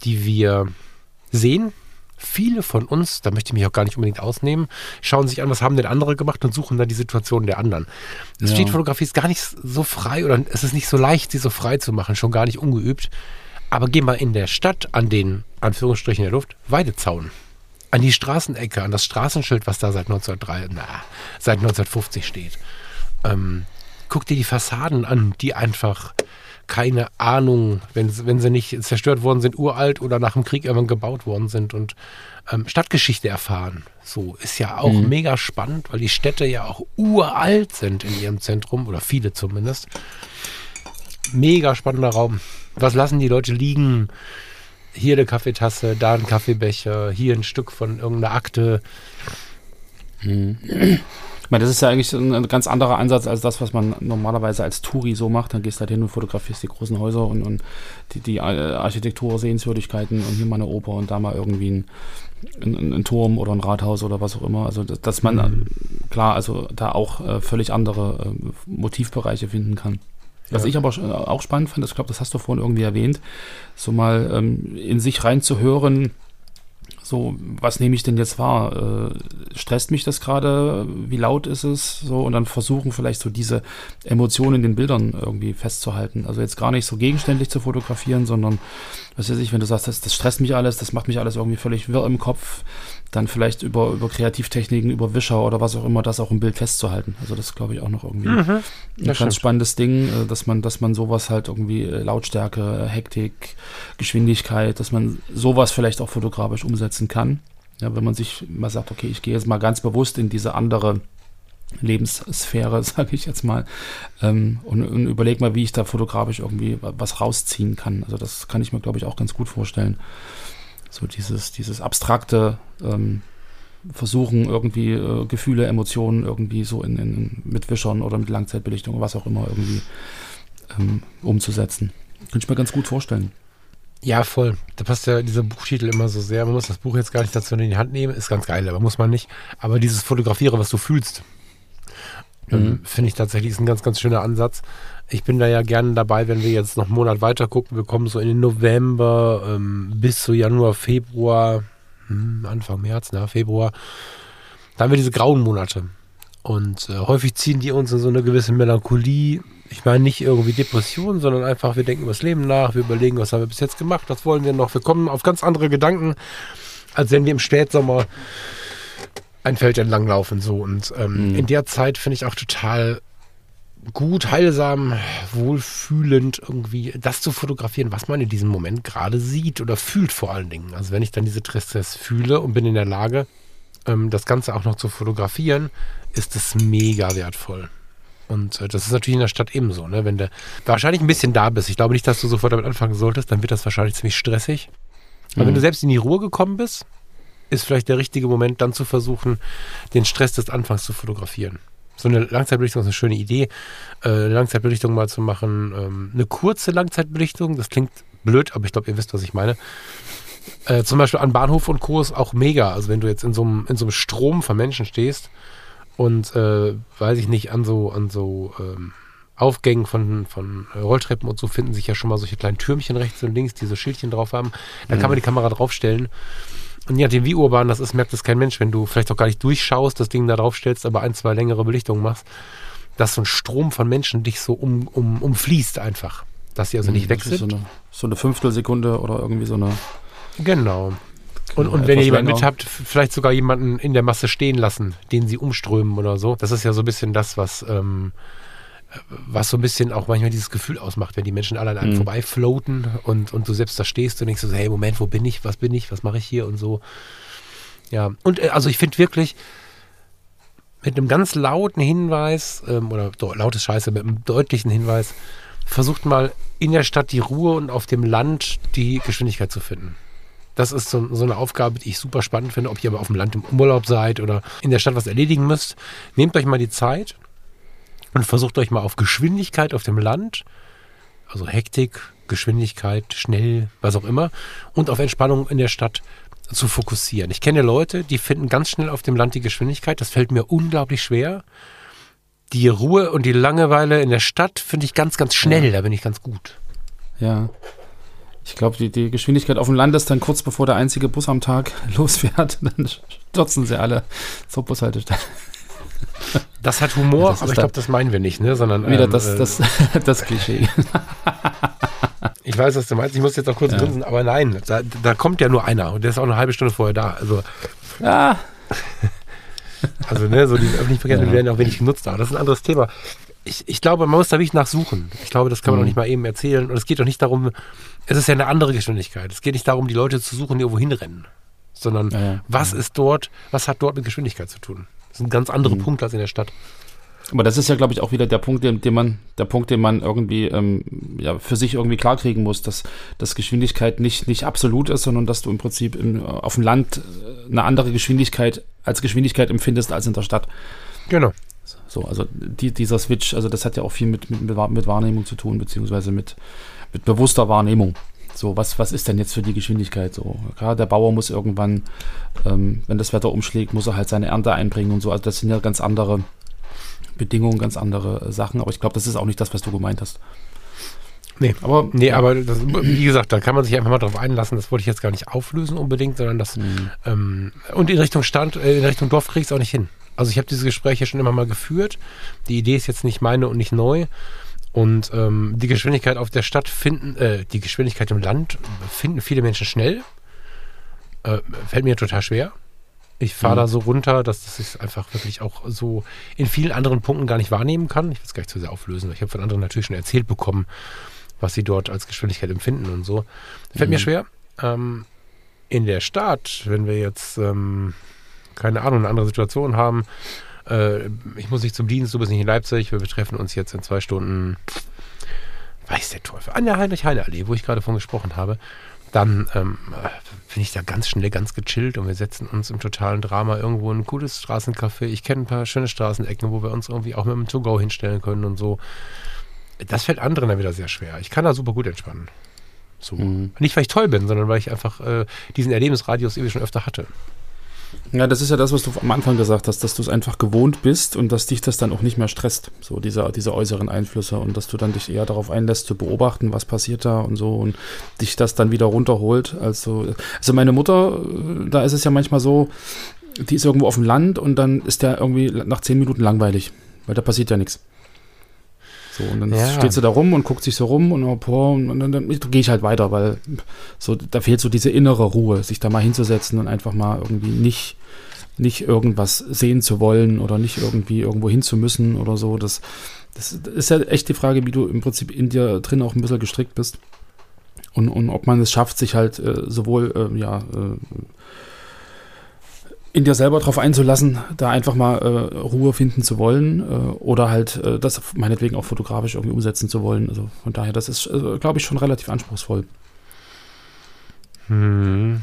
die wir sehen. Viele von uns, da möchte ich mich auch gar nicht unbedingt ausnehmen, schauen sich an, was haben denn andere gemacht und suchen dann die Situation der anderen. Ja. Streetfotografie ist gar nicht so frei oder es ist nicht so leicht, sie so frei zu machen, schon gar nicht ungeübt. Aber geh mal in der Stadt an den, Anführungsstrichen der Luft, Weidezaun. An die Straßenecke, an das Straßenschild, was da seit 1903, na, seit 1950 steht. Ähm, guck dir die Fassaden an, die einfach keine Ahnung, wenn, wenn sie nicht zerstört worden sind, uralt oder nach dem Krieg irgendwann gebaut worden sind und ähm, Stadtgeschichte erfahren. So ist ja auch mhm. mega spannend, weil die Städte ja auch uralt sind in ihrem Zentrum oder viele zumindest. Mega spannender Raum. Was lassen die Leute liegen? Hier eine Kaffeetasse, da ein Kaffeebecher, hier ein Stück von irgendeiner Akte. Mhm. Ich meine, das ist ja eigentlich ein, ganz anderer Ansatz als das, was man normalerweise als Touri so macht. Dann gehst du halt hin und fotografierst die großen Häuser und, und die, die Architektur, Sehenswürdigkeiten und hier mal eine Oper und da mal irgendwie ein, ein, ein Turm oder ein Rathaus oder was auch immer. Also, dass, dass man, mhm. klar, also da auch äh, völlig andere äh, Motivbereiche finden kann. Was ja. ich aber auch spannend fand, ich glaube, das hast du vorhin irgendwie erwähnt, so mal ähm, in sich reinzuhören, so, was nehme ich denn jetzt wahr? Äh, stresst mich das gerade? Wie laut ist es? So, und dann versuchen vielleicht so diese Emotionen in den Bildern irgendwie festzuhalten. Also jetzt gar nicht so gegenständlich zu fotografieren, sondern, was weiß ich, wenn du sagst, das, das stresst mich alles, das macht mich alles irgendwie völlig wirr im Kopf, dann vielleicht über, über Kreativtechniken, über Wischer oder was auch immer, das auch im Bild festzuhalten. Also das glaube ich auch noch irgendwie mhm, ein ganz stimmt. spannendes Ding, äh, dass man, dass man sowas halt irgendwie äh, Lautstärke, Hektik, Geschwindigkeit, dass man sowas vielleicht auch fotografisch umsetzen kann. Ja, wenn man sich mal sagt, okay, ich gehe jetzt mal ganz bewusst in diese andere Lebenssphäre, (laughs) sage ich jetzt mal, ähm, und, und überlege mal, wie ich da fotografisch irgendwie was rausziehen kann. Also das kann ich mir, glaube ich, auch ganz gut vorstellen so dieses, dieses abstrakte ähm, Versuchen, irgendwie äh, Gefühle, Emotionen irgendwie so in, in, mit Wischern oder mit Langzeitbelichtung, was auch immer, irgendwie ähm, umzusetzen. Könnte ich mir ganz gut vorstellen. Ja, voll. Da passt ja dieser Buchtitel immer so sehr. Man muss das Buch jetzt gar nicht dazu in die Hand nehmen, ist ganz geil, aber muss man nicht. Aber dieses Fotografiere, was du fühlst, ähm, mhm. finde ich tatsächlich ist ein ganz, ganz schöner Ansatz. Ich bin da ja gerne dabei, wenn wir jetzt noch einen Monat weiter gucken. Wir kommen so in den November ähm, bis zu Januar, Februar, hm, Anfang März, na, Februar. Da haben wir diese grauen Monate. Und äh, häufig ziehen die uns in so eine gewisse Melancholie. Ich meine nicht irgendwie Depression, sondern einfach, wir denken über das Leben nach, wir überlegen, was haben wir bis jetzt gemacht, was wollen wir noch. Wir kommen auf ganz andere Gedanken, als wenn wir im Spätsommer ein Feld entlang laufen. So. Und ähm, mhm. in der Zeit finde ich auch total gut, heilsam, wohlfühlend irgendwie das zu fotografieren, was man in diesem Moment gerade sieht oder fühlt vor allen Dingen. Also wenn ich dann diese Tristesse fühle und bin in der Lage, ähm, das Ganze auch noch zu fotografieren, ist es mega wertvoll. Und äh, das ist natürlich in der Stadt ebenso, ne? Wenn du wahrscheinlich ein bisschen da bist. Ich glaube nicht, dass du sofort damit anfangen solltest, dann wird das wahrscheinlich ziemlich stressig. Aber mhm. wenn du selbst in die Ruhe gekommen bist, ist vielleicht der richtige Moment, dann zu versuchen, den Stress des Anfangs zu fotografieren so eine Langzeitbelichtung ist eine schöne Idee, äh, eine Langzeitbelichtung mal zu machen. Ähm, eine kurze Langzeitbelichtung, das klingt blöd, aber ich glaube, ihr wisst, was ich meine. Äh, zum Beispiel an Bahnhof und Co. ist auch mega. Also wenn du jetzt in so einem, in so einem Strom von Menschen stehst und äh, weiß ich nicht, an so, an so ähm, Aufgängen von, von Rolltreppen und so finden sich ja schon mal solche kleinen Türmchen rechts und links, die so Schildchen drauf haben. Da mhm. kann man die Kamera draufstellen und je nachdem, wie urban das ist, merkt es kein Mensch, wenn du vielleicht auch gar nicht durchschaust, das Ding da drauf stellst, aber ein, zwei längere Belichtungen machst, dass so ein Strom von Menschen dich so um, um, umfließt einfach. Dass sie also nicht weg sind. So eine, so eine Fünftelsekunde oder irgendwie so eine. Genau. Und, und wenn ihr jemanden mit habt, vielleicht sogar jemanden in der Masse stehen lassen, den sie umströmen oder so. Das ist ja so ein bisschen das, was ähm, was so ein bisschen auch manchmal dieses Gefühl ausmacht, wenn die Menschen alle an einem mhm. vorbeifloaten und, und du selbst da stehst und denkst so, hey, Moment, wo bin ich, was bin ich, was mache ich hier und so. Ja, und äh, also ich finde wirklich, mit einem ganz lauten Hinweis, ähm, oder lautes Scheiße, mit einem deutlichen Hinweis, versucht mal in der Stadt die Ruhe und auf dem Land die Geschwindigkeit zu finden. Das ist so, so, eine Aufgabe, die ich super spannend finde, ob ihr aber auf dem Land im Urlaub seid oder in der Stadt was erledigen müsst. Nehmt euch mal die Zeit und versucht euch mal auf Geschwindigkeit auf dem Land, also Hektik, Geschwindigkeit, schnell, was auch immer, und auf Entspannung in der Stadt zu fokussieren. Ich kenne Leute, die finden ganz schnell auf dem Land die Geschwindigkeit. Das fällt mir unglaublich schwer. Die Ruhe und die Langeweile in der Stadt finde ich ganz, ganz schnell. Ja. Da bin ich ganz gut. Ja. Ich glaube, die, die Geschwindigkeit auf dem Land ist dann kurz bevor der einzige Bus am Tag (laughs) losfährt. Dann stürzen sie alle zur Bushaltestelle. (laughs) Das hat Humor, das aber ich glaube, das meinen wir nicht, ne? Sondern wieder ähm, das, äh, das, (laughs) das Klischee. (laughs) Ich weiß, was du meinst. Ich muss jetzt auch kurz ja. grinsen, aber nein, da, da, kommt ja nur einer und der ist auch eine halbe Stunde vorher da. Also, ja. also ne, so die öffentlichen Verkehrsmittel ja. werden auch wenig genutzt, aber das ist ein anderes Thema. Ich, ich glaube, man muss da wirklich nachsuchen. Ich glaube, das kann man mhm. auch nicht mal eben erzählen. Und es geht doch nicht darum, es ist ja eine andere Geschwindigkeit. Es geht nicht darum, die Leute zu suchen, die irgendwo hinrennen. Sondern ja, was ist dort, was hat dort mit Geschwindigkeit zu tun? Das sind ganz andere mhm. Punkte als in der Stadt. Aber das ist ja, glaube ich, auch wieder der Punkt, den, den man, der Punkt, den man irgendwie ähm, ja, für sich irgendwie klarkriegen muss, dass, dass Geschwindigkeit nicht, nicht absolut ist, sondern dass du im Prinzip in, auf dem Land äh, eine andere Geschwindigkeit als Geschwindigkeit empfindest als in der Stadt. Genau. So, also die, dieser Switch, also das hat ja auch viel mit, mit, mit Wahrnehmung zu tun, beziehungsweise mit, mit bewusster Wahrnehmung. So, was, was ist denn jetzt für die Geschwindigkeit so? Klar, der Bauer muss irgendwann, ähm, wenn das Wetter umschlägt, muss er halt seine Ernte einbringen und so. Also das sind ja ganz andere Bedingungen, ganz andere Sachen. Aber ich glaube, das ist auch nicht das, was du gemeint hast. Nee, aber, nee, ja. aber das, wie gesagt, da kann man sich einfach mal drauf einlassen. Das wollte ich jetzt gar nicht auflösen unbedingt, sondern das. Mhm. Ähm, und in Richtung Stand, äh, in Richtung Dorf kriege ich es auch nicht hin. Also ich habe diese Gespräche schon immer mal geführt. Die Idee ist jetzt nicht meine und nicht neu. Und ähm, die Geschwindigkeit auf der Stadt finden, äh, die Geschwindigkeit im Land finden viele Menschen schnell. Äh, fällt mir total schwer. Ich fahre mhm. da so runter, dass das ich einfach wirklich auch so in vielen anderen Punkten gar nicht wahrnehmen kann. Ich will es gar nicht zu sehr auflösen. Ich habe von anderen natürlich schon erzählt bekommen, was sie dort als Geschwindigkeit empfinden und so. Fällt mhm. mir schwer. Ähm, in der Stadt, wenn wir jetzt, ähm, keine Ahnung, eine andere Situation haben, äh, ich muss nicht zum Dienst, du bist nicht in Leipzig, wir betreffen uns jetzt in zwei Stunden, weiß der Teufel, an der Heinrich-Heine-Allee, wo ich gerade von gesprochen habe dann ähm, bin ich da ganz schnell ganz gechillt und wir setzen uns im totalen Drama irgendwo in ein cooles Straßencafé. Ich kenne ein paar schöne Straßenecken, wo wir uns irgendwie auch mit dem To-Go hinstellen können und so. Das fällt anderen dann wieder sehr schwer. Ich kann da super gut entspannen. So. Mhm. Nicht, weil ich toll bin, sondern weil ich einfach äh, diesen Erlebnisradius irgendwie schon öfter hatte. Ja, das ist ja das, was du am Anfang gesagt hast, dass du es einfach gewohnt bist und dass dich das dann auch nicht mehr stresst, so diese, diese äußeren Einflüsse und dass du dann dich eher darauf einlässt, zu beobachten, was passiert da und so und dich das dann wieder runterholt. Also, also meine Mutter, da ist es ja manchmal so, die ist irgendwo auf dem Land und dann ist der irgendwie nach zehn Minuten langweilig, weil da passiert ja nichts. So, und dann ja. steht sie da rum und guckt sich so rum und, oh, und dann, dann, dann gehe ich halt weiter, weil so, da fehlt so diese innere Ruhe, sich da mal hinzusetzen und einfach mal irgendwie nicht, nicht irgendwas sehen zu wollen oder nicht irgendwie irgendwo hin zu müssen oder so. Das, das ist ja echt die Frage, wie du im Prinzip in dir drin auch ein bisschen gestrickt bist. Und, und ob man es schafft, sich halt äh, sowohl äh, ja, äh, in dir selber drauf einzulassen, da einfach mal äh, Ruhe finden zu wollen äh, oder halt äh, das meinetwegen auch fotografisch irgendwie umsetzen zu wollen. Also von daher, das ist, äh, glaube ich, schon relativ anspruchsvoll. Hm.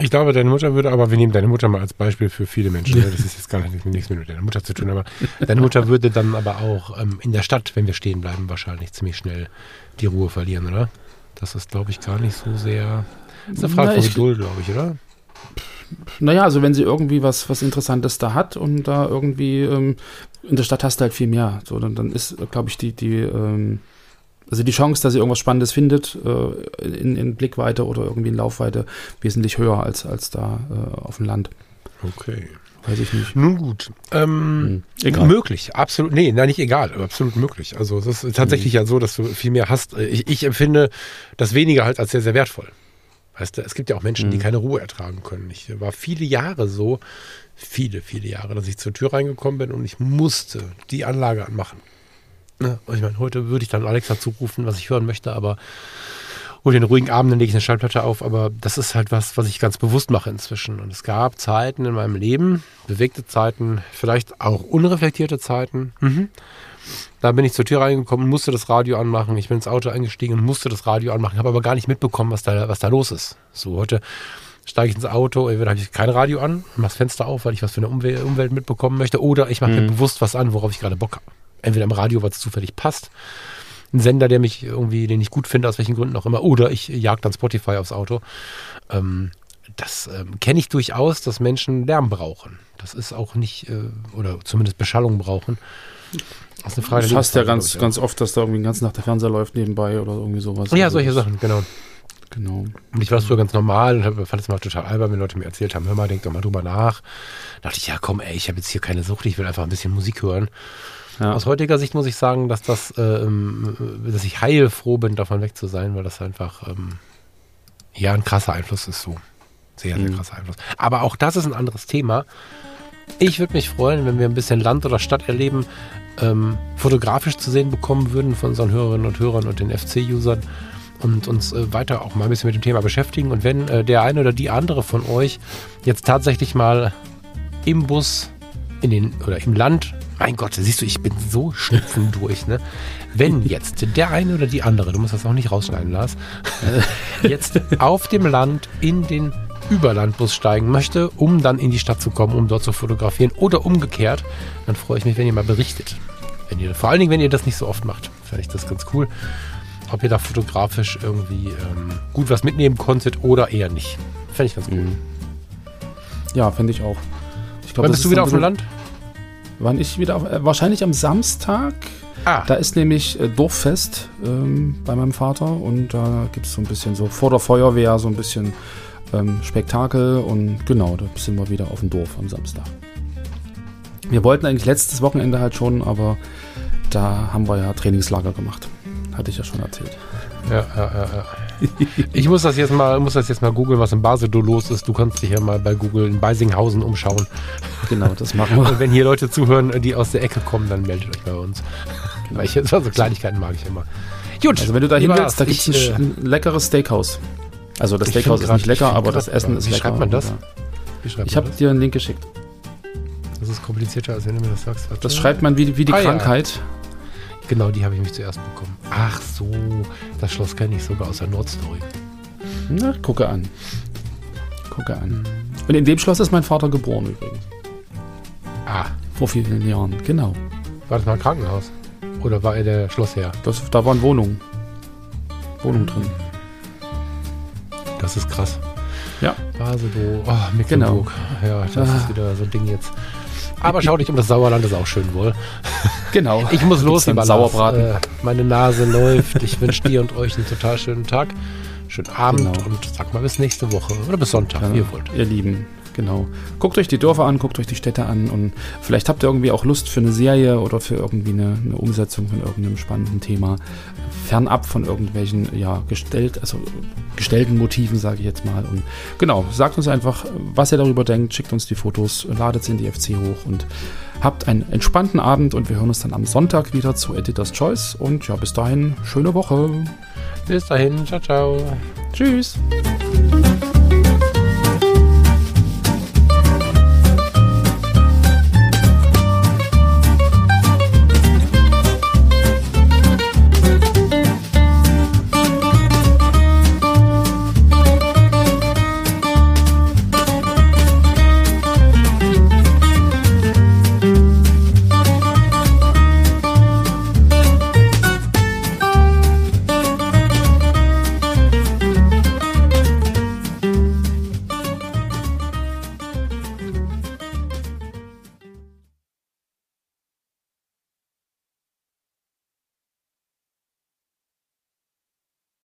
Ich glaube, deine Mutter würde, aber wir nehmen deine Mutter mal als Beispiel für viele Menschen. Ne? (laughs) Das ist jetzt gar nicht, nichts mit deiner Mutter zu tun, aber deine Mutter würde dann aber auch ähm, in der Stadt, wenn wir stehen bleiben, wahrscheinlich ziemlich schnell die Ruhe verlieren, oder? Das ist, glaube ich, gar nicht so sehr. Das ist eine Frage Na, von Geduld, glaube ich, oder? Naja, also wenn sie irgendwie was, was Interessantes da hat und da irgendwie ähm, in der Stadt hast du halt viel mehr. So, dann, dann ist, glaube ich, die, die, ähm, also die Chance, dass sie irgendwas Spannendes findet, äh, in, in Blickweite oder irgendwie in Laufweite, wesentlich höher als, als da äh, auf dem Land. Okay. Weiß ich nicht. Nun gut. Ähm, hm, möglich, absolut. Nee, nein, nicht egal, aber absolut möglich. Also es ist tatsächlich hm. ja so, dass du viel mehr hast. Ich, ich empfinde das weniger halt als sehr, sehr wertvoll. Weißt du, es gibt ja auch Menschen, mhm. die keine Ruhe ertragen können. Ich war viele Jahre so, viele, viele Jahre, dass ich zur Tür reingekommen bin und ich musste die Anlage anmachen. Ne? Ich meine, heute würde ich dann Alexa zurufen, was ich hören möchte, aber und den ruhigen Abend, dann lege ich eine Schallplatte auf, aber das ist halt was, was ich ganz bewusst mache inzwischen. Und es gab Zeiten in meinem Leben, bewegte Zeiten, vielleicht auch unreflektierte Zeiten, mhm. Da bin ich zur Tür reingekommen, musste das Radio anmachen. Ich bin ins Auto eingestiegen und musste das Radio anmachen, habe aber gar nicht mitbekommen, was da, was da los ist. So, heute steige ich ins Auto, entweder habe ich kein Radio an, mache das Fenster auf, weil ich was für eine Umwelt, Umwelt mitbekommen möchte, oder ich mache mhm. mir bewusst was an, worauf ich gerade Bock habe. Entweder im Radio, weil es zufällig passt, einen Sender, der mich irgendwie, den ich gut finde, aus welchen Gründen auch immer, oder ich jag dann Spotify aufs Auto. Ähm, das ähm, kenne ich durchaus, dass Menschen Lärm brauchen. Das ist auch nicht, äh, oder zumindest Beschallung brauchen. Das ist eine Frage. Du hast ja ganz, ich, ganz oft, dass da irgendwie den ganzen Tag der Fernseher läuft nebenbei oder irgendwie sowas. Ja, solche Sachen, genau. Genau. Und ich war früher ganz normal und fand es mal total albern, wenn Leute mir erzählt haben, hör mal, denk doch mal drüber nach. Da dachte ich, ja komm, ey, ich habe jetzt hier keine Sucht, ich will einfach ein bisschen Musik hören. Ja. Aus heutiger Sicht muss ich sagen, dass das, äh, ähm, dass ich heilfroh bin, davon weg zu sein, weil das einfach ähm, ja ein krasser Einfluss ist so. Sehr, sehr mhm. krasser Einfluss. Aber auch das ist ein anderes Thema. Ich würde mich freuen, wenn wir ein bisschen Land oder Stadt erleben, ähm, fotografisch zu sehen bekommen würden von unseren Hörerinnen und Hörern und den FC-Usern und uns äh, weiter auch mal ein bisschen mit dem Thema beschäftigen. Und wenn äh, der eine oder die andere von euch jetzt tatsächlich mal im Bus in den oder im Land, mein Gott, siehst du, ich bin so schnupfen (laughs) durch, ne? Wenn jetzt der eine oder die andere, du musst das auch nicht rausschneiden, Lars, (laughs) jetzt auf dem Land in den Überlandbus steigen möchte, um dann in die Stadt zu kommen, um dort zu fotografieren oder umgekehrt, dann freue ich mich, wenn ihr mal berichtet. Wenn ihr, vor allen Dingen, wenn ihr das nicht so oft macht, fände ich das ganz cool. Ob ihr da fotografisch irgendwie ähm, gut was mitnehmen konntet oder eher nicht. Fände ich ganz cool. Mhm. Ja, finde ich auch. Ich glaub, Wann bist du wieder auf dem Land? Wann ich wieder auf, äh, wahrscheinlich am Samstag. Ah. Da ist nämlich äh, Dorffest ähm, bei meinem Vater und da gibt es so ein bisschen so vor der Feuerwehr so ein bisschen ähm, Spektakel und genau, da sind wir wieder auf dem Dorf am Samstag. Wir wollten eigentlich letztes Wochenende halt schon, aber da haben wir ja Trainingslager gemacht. Hatte ich ja schon erzählt. Ja, ja, ja, ja. Ich muss das jetzt mal, muss das jetzt mal googeln, was in Basedow los ist. Du kannst dich ja mal bei Google in Beisinghausen umschauen. Genau, das machen wir. Und wenn hier Leute zuhören, die aus der Ecke kommen, dann meldet euch bei uns. Genau. Weil ich also Kleinigkeiten mag ich immer. Gut. Also wenn du da hin willst, da gibt es ein, äh, ein leckeres Steakhouse. Also das Steakhouse ist nicht lecker, aber das Essen ist Wie lecker. Schreibt man das? ich habe dir einen Link geschickt. Das ist komplizierter, als wenn du mir das sagst. Warte. Das schreibt man wie, wie die ah, Krankheit. Ja. Genau, die habe ich mich zuerst bekommen. Ach so, das Schloss kenne ich sogar aus der Nordstory. Na, gucke an. Gucke an. Und in dem Schloss ist mein Vater geboren übrigens. Ah. Vor vielen Jahren, genau. War das mal ein Krankenhaus? Oder war er der Schlossherr? Das, da waren Wohnungen. Wohnungen drin. Das ist krass. Ja. Basedow, oh, Mecklenburg. Genau. Ja, das ah. ist wieder so ein Ding jetzt. Aber schau dich um das Sauerland, ist auch schön wohl. Genau. (laughs) Ich muss los, lieber Sauerbraten. Äh, meine Nase läuft. Ich wünsche dir und euch einen total schönen Tag, schönen Abend genau. und sag mal bis nächste Woche oder bis Sonntag, ja, wie ihr wollt. Ihr Lieben, genau. Guckt euch die Dörfer an, guckt euch die Städte an und vielleicht habt ihr irgendwie auch Lust für eine Serie oder für irgendwie eine, eine Umsetzung von irgendeinem spannenden Thema. Fernab von irgendwelchen, ja, gestellt, also gestellten Motiven, sage ich jetzt mal. Und genau, sagt uns einfach, was ihr darüber denkt, schickt uns die Fotos, ladet sie in die FC hoch und habt einen entspannten Abend und wir hören uns dann am Sonntag wieder zu Editor's Choice. Und ja, bis dahin, schöne Woche. Bis dahin, ciao, ciao. Tschüss.